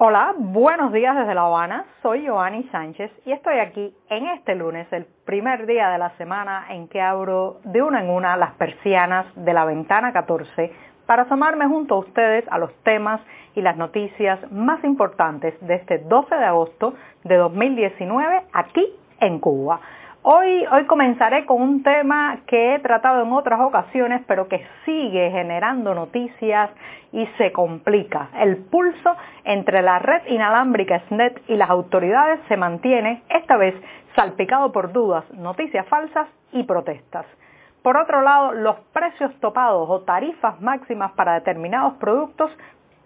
Hola, buenos días desde La Habana. Soy Joanny Sánchez y estoy aquí en este lunes, el primer día de la semana en que abro de una en una las persianas de la ventana 14 para asomarme junto a ustedes a los temas y las noticias más importantes de este 12 de agosto de 2019 aquí en Cuba. Hoy, comenzaré con un tema que he tratado en otras ocasiones, pero que sigue generando noticias y se complica. El pulso entre la red inalámbrica SNET y las autoridades se mantiene, esta vez salpicado por dudas, noticias falsas y protestas. Por otro lado, los precios topados o tarifas máximas para determinados productos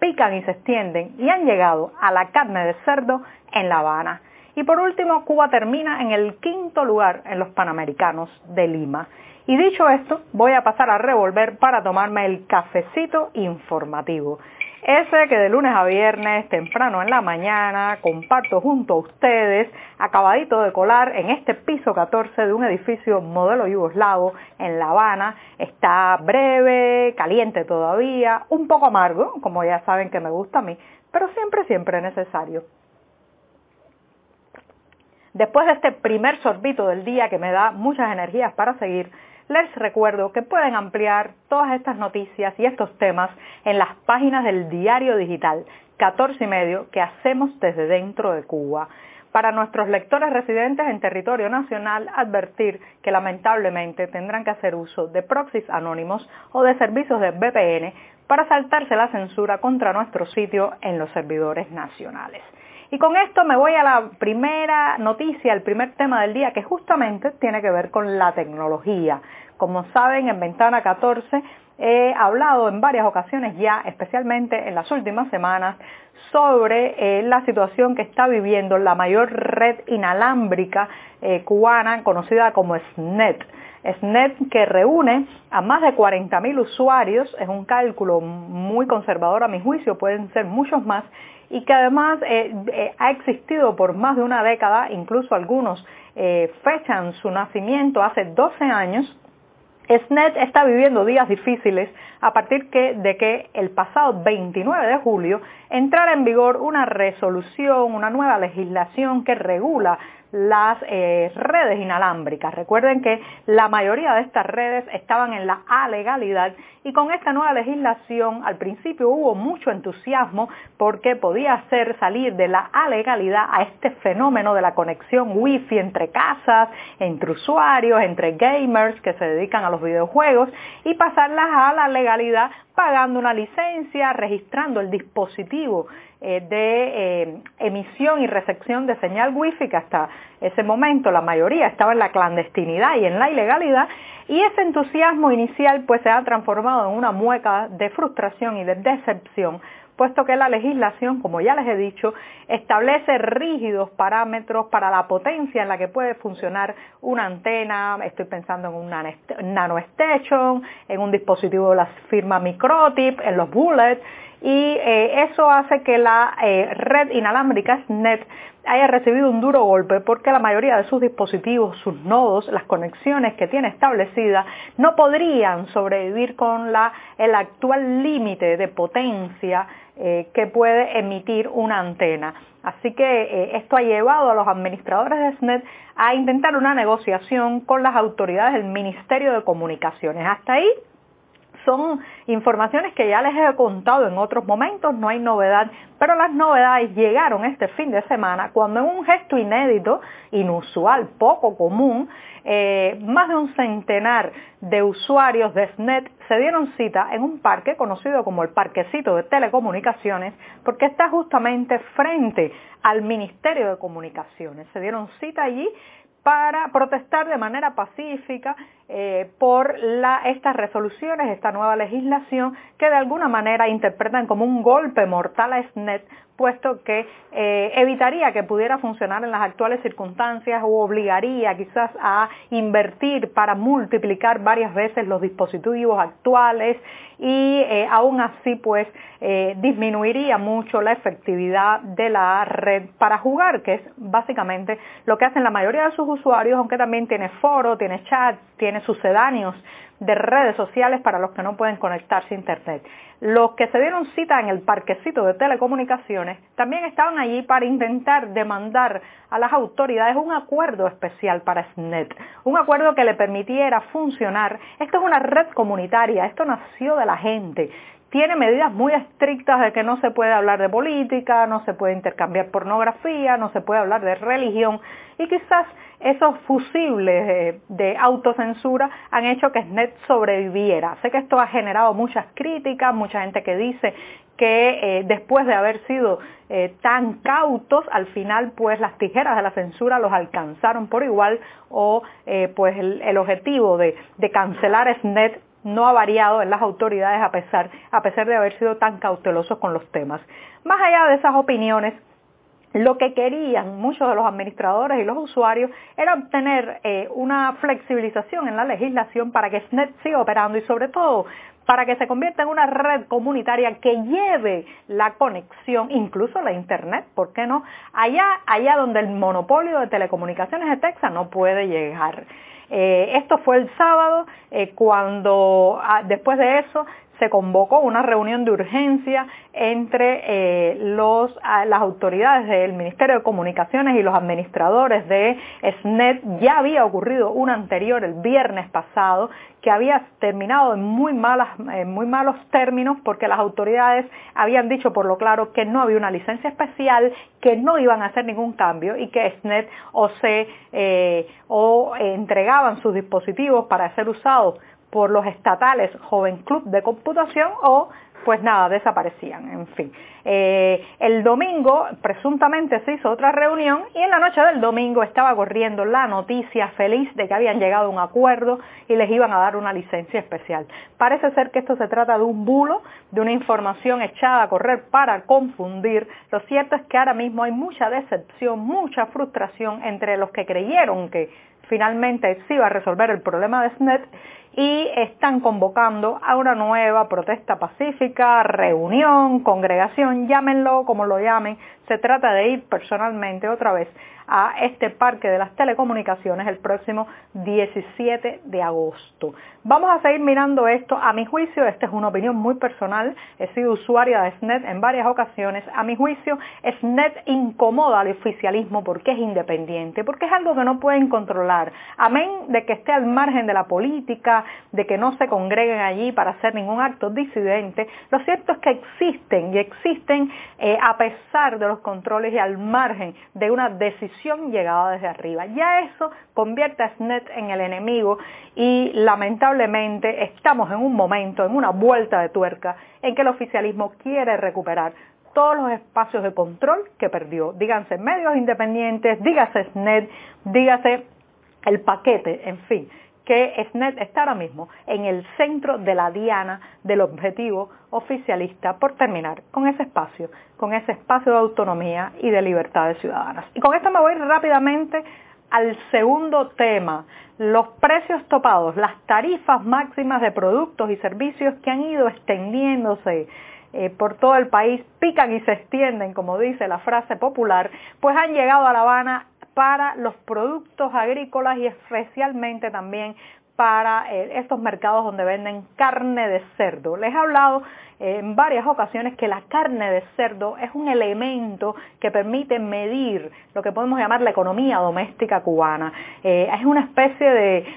pican y se extienden y han llegado a la carne de cerdo en La Habana. Y por último, Cuba termina en el quinto lugar en los Panamericanos de Lima. Y dicho esto, voy a pasar a revolver para tomarme el cafecito informativo. Ese que de lunes a viernes, temprano en la mañana, comparto junto a ustedes, acabadito de colar en este piso 14 de un edificio modelo yugoslavo en La Habana. Está breve, caliente todavía, un poco amargo, como ya saben que me gusta a mí, pero siempre, siempre necesario. Después de este primer sorbito del día que me da muchas energías para seguir, les recuerdo que pueden ampliar todas estas noticias y estos temas en las páginas del diario digital 14 y medio que hacemos desde dentro de Cuba. Para nuestros lectores residentes en territorio nacional, advertir que lamentablemente tendrán que hacer uso de proxies anónimos o de servicios de VPN para saltarse la censura contra nuestro sitio en los servidores nacionales. Y con esto me voy a la primera noticia, el primer tema del día, que justamente tiene que ver con la tecnología. Como saben, en Ventana 14 he hablado en varias ocasiones ya, especialmente en las últimas semanas, sobre eh, la situación que está viviendo la mayor red inalámbrica eh, cubana conocida como SNET. SNET que reúne a más de 40.000 usuarios, es un cálculo muy conservador a mi juicio, pueden ser muchos más, y que además eh, eh, ha existido por más de una década, incluso algunos eh, fechan su nacimiento hace 12 años, SNET está viviendo días difíciles a partir de que el pasado 29 de julio entrara en vigor una resolución, una nueva legislación que regula las eh, redes inalámbricas. Recuerden que la mayoría de estas redes estaban en la alegalidad y con esta nueva legislación al principio hubo mucho entusiasmo porque podía hacer salir de la alegalidad a este fenómeno de la conexión wifi entre casas, entre usuarios, entre gamers que se dedican a los videojuegos y pasarlas a la legalidad pagando una licencia, registrando el dispositivo de eh, emisión y recepción de señal wifi que hasta ese momento la mayoría estaba en la clandestinidad y en la ilegalidad y ese entusiasmo inicial pues se ha transformado en una mueca de frustración y de decepción puesto que la legislación, como ya les he dicho, establece rígidos parámetros para la potencia en la que puede funcionar una antena, estoy pensando en un nanostation, en un dispositivo de la firma Microtip, en los bullets, y eh, eso hace que la eh, red inalámbrica SNET haya recibido un duro golpe porque la mayoría de sus dispositivos, sus nodos, las conexiones que tiene establecidas no podrían sobrevivir con el actual límite de potencia eh, que puede emitir una antena. Así que esto ha llevado a los administradores de SNET a intentar una negociación con las autoridades del Ministerio de Comunicaciones. Hasta ahí son informaciones que ya les he contado en otros momentos, no hay novedad, pero las novedades llegaron este fin de semana cuando en un gesto inédito, inusual, poco común, eh, más de un centenar de usuarios de SNET se dieron cita en un parque conocido como el Parquecito de Telecomunicaciones, porque está justamente frente al Ministerio de Comunicaciones. Se dieron cita allí para protestar de manera pacífica eh, por estas resoluciones, esta nueva legislación que de alguna manera interpretan como un golpe mortal a SNET puesto que eh, evitaría que pudiera funcionar en las actuales circunstancias o obligaría quizás a invertir para multiplicar varias veces los dispositivos actuales y eh, aún así pues eh, disminuiría mucho la efectividad de la red para jugar, que es básicamente lo que hacen la mayoría de sus usuarios, aunque también tiene foro, tiene chat, tiene sucedáneos de redes sociales para los que no pueden conectarse a Internet. Los que se dieron cita en el parquecito de telecomunicaciones también estaban allí para intentar demandar a las autoridades un acuerdo especial para SNET, un acuerdo que le permitiera funcionar. Esto es una red comunitaria, esto nació de la gente, tiene medidas muy estrictas de que no se puede hablar de política, no se puede intercambiar pornografía, no se puede hablar de religión y quizás esos fusibles de, autocensura han hecho que SNET sobreviviera. Sé que esto ha generado muchas críticas, mucha gente que dice que eh, después de haber sido eh, tan cautos, al final pues las tijeras de la censura los alcanzaron por igual o eh, pues el, objetivo de, de cancelar SNET no ha variado en las autoridades a pesar, a pesar de haber sido tan cautelosos con los temas. Más allá de esas opiniones, lo que querían muchos de los administradores y los usuarios era obtener eh, una flexibilización en la legislación para que SNET siga operando y sobre todo para que se convierta en una red comunitaria que lleve la conexión, incluso la Internet, ¿por qué no? Allá, allá donde el monopolio de telecomunicaciones de Texas no puede llegar. Eh, esto fue el sábado, eh, cuando ah, después de eso se convocó una reunión de urgencia entre eh, las autoridades del Ministerio de Comunicaciones y los administradores de SNET. Ya había ocurrido una anterior el viernes pasado que había terminado en muy, muy malos términos porque las autoridades habían dicho por lo claro que no había una licencia especial, que no iban a hacer ningún cambio y que SNET o se eh, o entregaban sus dispositivos para ser usados por los estatales Joven Club de Computación o pues nada, desaparecían, en fin. Eh, el domingo presuntamente se hizo otra reunión y en la noche del domingo estaba corriendo la noticia feliz de que habían llegado a un acuerdo y les iban a dar una licencia especial. Parece ser que esto se trata de un bulo, de una información echada a correr para confundir. Lo cierto es que ahora mismo hay mucha decepción, mucha frustración entre los que creyeron que finalmente se iba a resolver el problema de SNET y están convocando a una nueva protesta pacífica, reunión, congregación, llámenlo como lo llamen, se trata de ir personalmente otra vez a este parque de las telecomunicaciones el próximo 17 de agosto. Vamos a seguir mirando esto. A mi juicio, esta es una opinión muy personal. He sido usuaria de SNET en varias ocasiones. A mi juicio, SNET incomoda al oficialismo porque es independiente, porque es algo que no pueden controlar. Amén de que esté al margen de la política, de que no se congreguen allí para hacer ningún acto disidente. Lo cierto es que existen y existen eh, a pesar de los controles y al margen de una decisión llegada desde arriba. Ya eso convierte a SNET en el enemigo y lamentablemente estamos en un momento, en una vuelta de tuerca, en que el oficialismo quiere recuperar todos los espacios de control que perdió. Díganse medios independientes, dígase SNET, dígase el paquete, en fin que SNET está ahora mismo en el centro de la diana del objetivo oficialista por terminar con ese espacio, con ese espacio de autonomía y de libertades ciudadanas. Y con esto me voy rápidamente al segundo tema, los precios topados, las tarifas máximas de productos y servicios que han ido extendiéndose eh, por todo el país, pican y se extienden, como dice la frase popular, pues han llegado a La Habana para los productos agrícolas y especialmente también para eh, estos mercados donde venden carne de cerdo. Les he hablado eh, en varias ocasiones que la carne de cerdo es un elemento que permite medir lo que podemos llamar la economía doméstica cubana. Eh, es una especie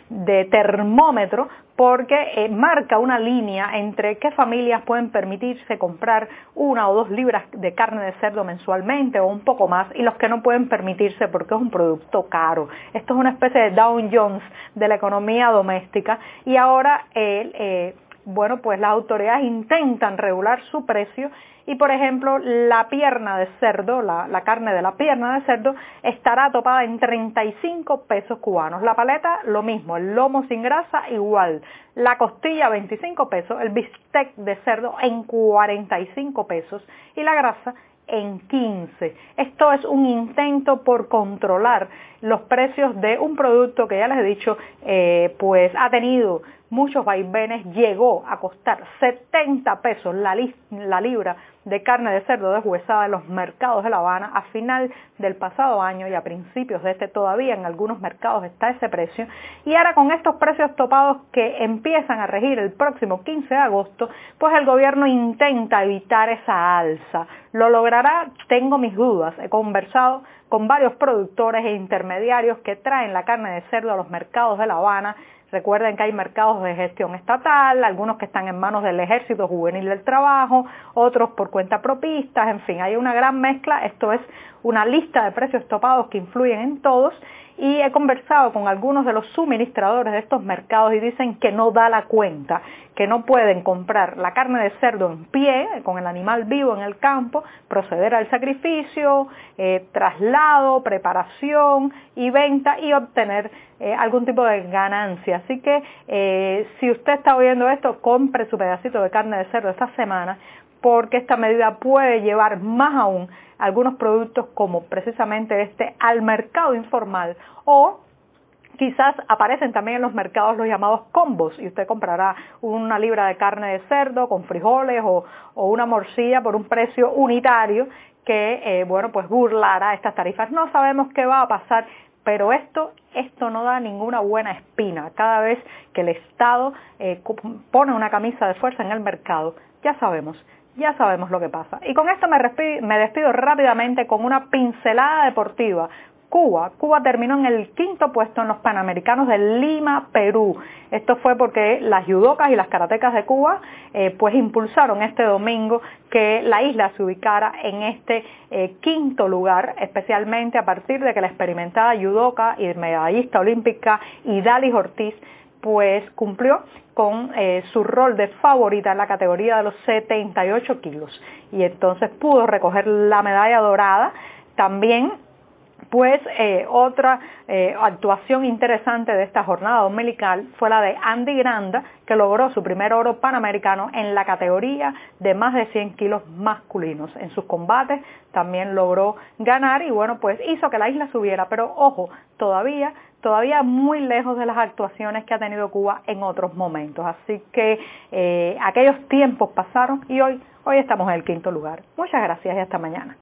de termómetro porque eh, marca una línea entre qué familias pueden permitirse comprar una o dos libras de carne de cerdo mensualmente o un poco más y los que no pueden permitirse porque es un producto caro. Esto es una especie de Dow Jones de la economía doméstica y ahora eh, bueno, pues las autoridades intentan regular su precio y por ejemplo la pierna de cerdo, la, carne de la pierna de cerdo estará topada en 35 pesos cubanos. La paleta lo mismo, el lomo sin grasa igual, la costilla 25 pesos, el bistec de cerdo en 45 pesos y la grasa en 15. Esto es un intento por controlar los precios de un producto que ya les he dicho, eh, pues ha tenido muchos vaivenes, llegó a costar 70 pesos la, libra de carne de cerdo deshuesada en los mercados de La Habana a final del pasado año y a principios de este todavía en algunos mercados está ese precio. Y ahora con estos precios topados que empiezan a regir el próximo 15 de agosto, pues el gobierno intenta evitar esa alza. ¿Lo logrará? Tengo mis dudas. He conversado con varios productores e intermediarios que traen la carne de cerdo a los mercados de La Habana Recuerden que hay mercados de gestión estatal, algunos que están en manos del Ejército Juvenil del Trabajo, otros por cuenta propistas, en fin, hay una gran mezcla. Esto es una lista de precios topados que influyen en todos y he conversado con algunos de los suministradores de estos mercados y dicen que no da la cuenta, que no pueden comprar la carne de cerdo en pie, con el animal vivo en el campo, proceder al sacrificio, eh, traslado, preparación y venta y obtener eh, algún tipo de ganancia. Así que eh, si usted está oyendo esto, compre su pedacito de carne de cerdo esta semana porque esta medida puede llevar más aún algunos productos como precisamente este al mercado informal o quizás aparecen también en los mercados los llamados combos y usted comprará una libra de carne de cerdo con frijoles o, una morcilla por un precio unitario que, eh, bueno, pues burlará estas tarifas. No sabemos qué va a pasar, pero esto, esto no da ninguna buena espina. Cada vez que el Estado eh, pone una camisa de fuerza en el mercado, ya sabemos ya sabemos lo que pasa. Y con esto me, despido rápidamente con una pincelada deportiva. Cuba. Cuba terminó en el quinto puesto en los Panamericanos de Lima, Perú. Esto fue porque las judocas y las karatecas de Cuba eh, pues impulsaron este domingo que la isla se ubicara en este eh, quinto lugar, especialmente a partir de que la experimentada judoka y medallista olímpica Idalis Ortiz pues cumplió con eh, su rol de favorita en la categoría de los 78 kilos y entonces pudo recoger la medalla dorada. También pues eh, otra eh, actuación interesante de esta jornada dominical fue la de Andy Granda, que logró su primer oro panamericano en la categoría de más de 100 kilos masculinos. En sus combates también logró ganar y bueno, pues hizo que la isla subiera, pero ojo, todavía todavía muy lejos de las actuaciones que ha tenido Cuba en otros momentos. Así que eh, aquellos tiempos pasaron y hoy, hoy estamos en el quinto lugar. Muchas gracias y hasta mañana.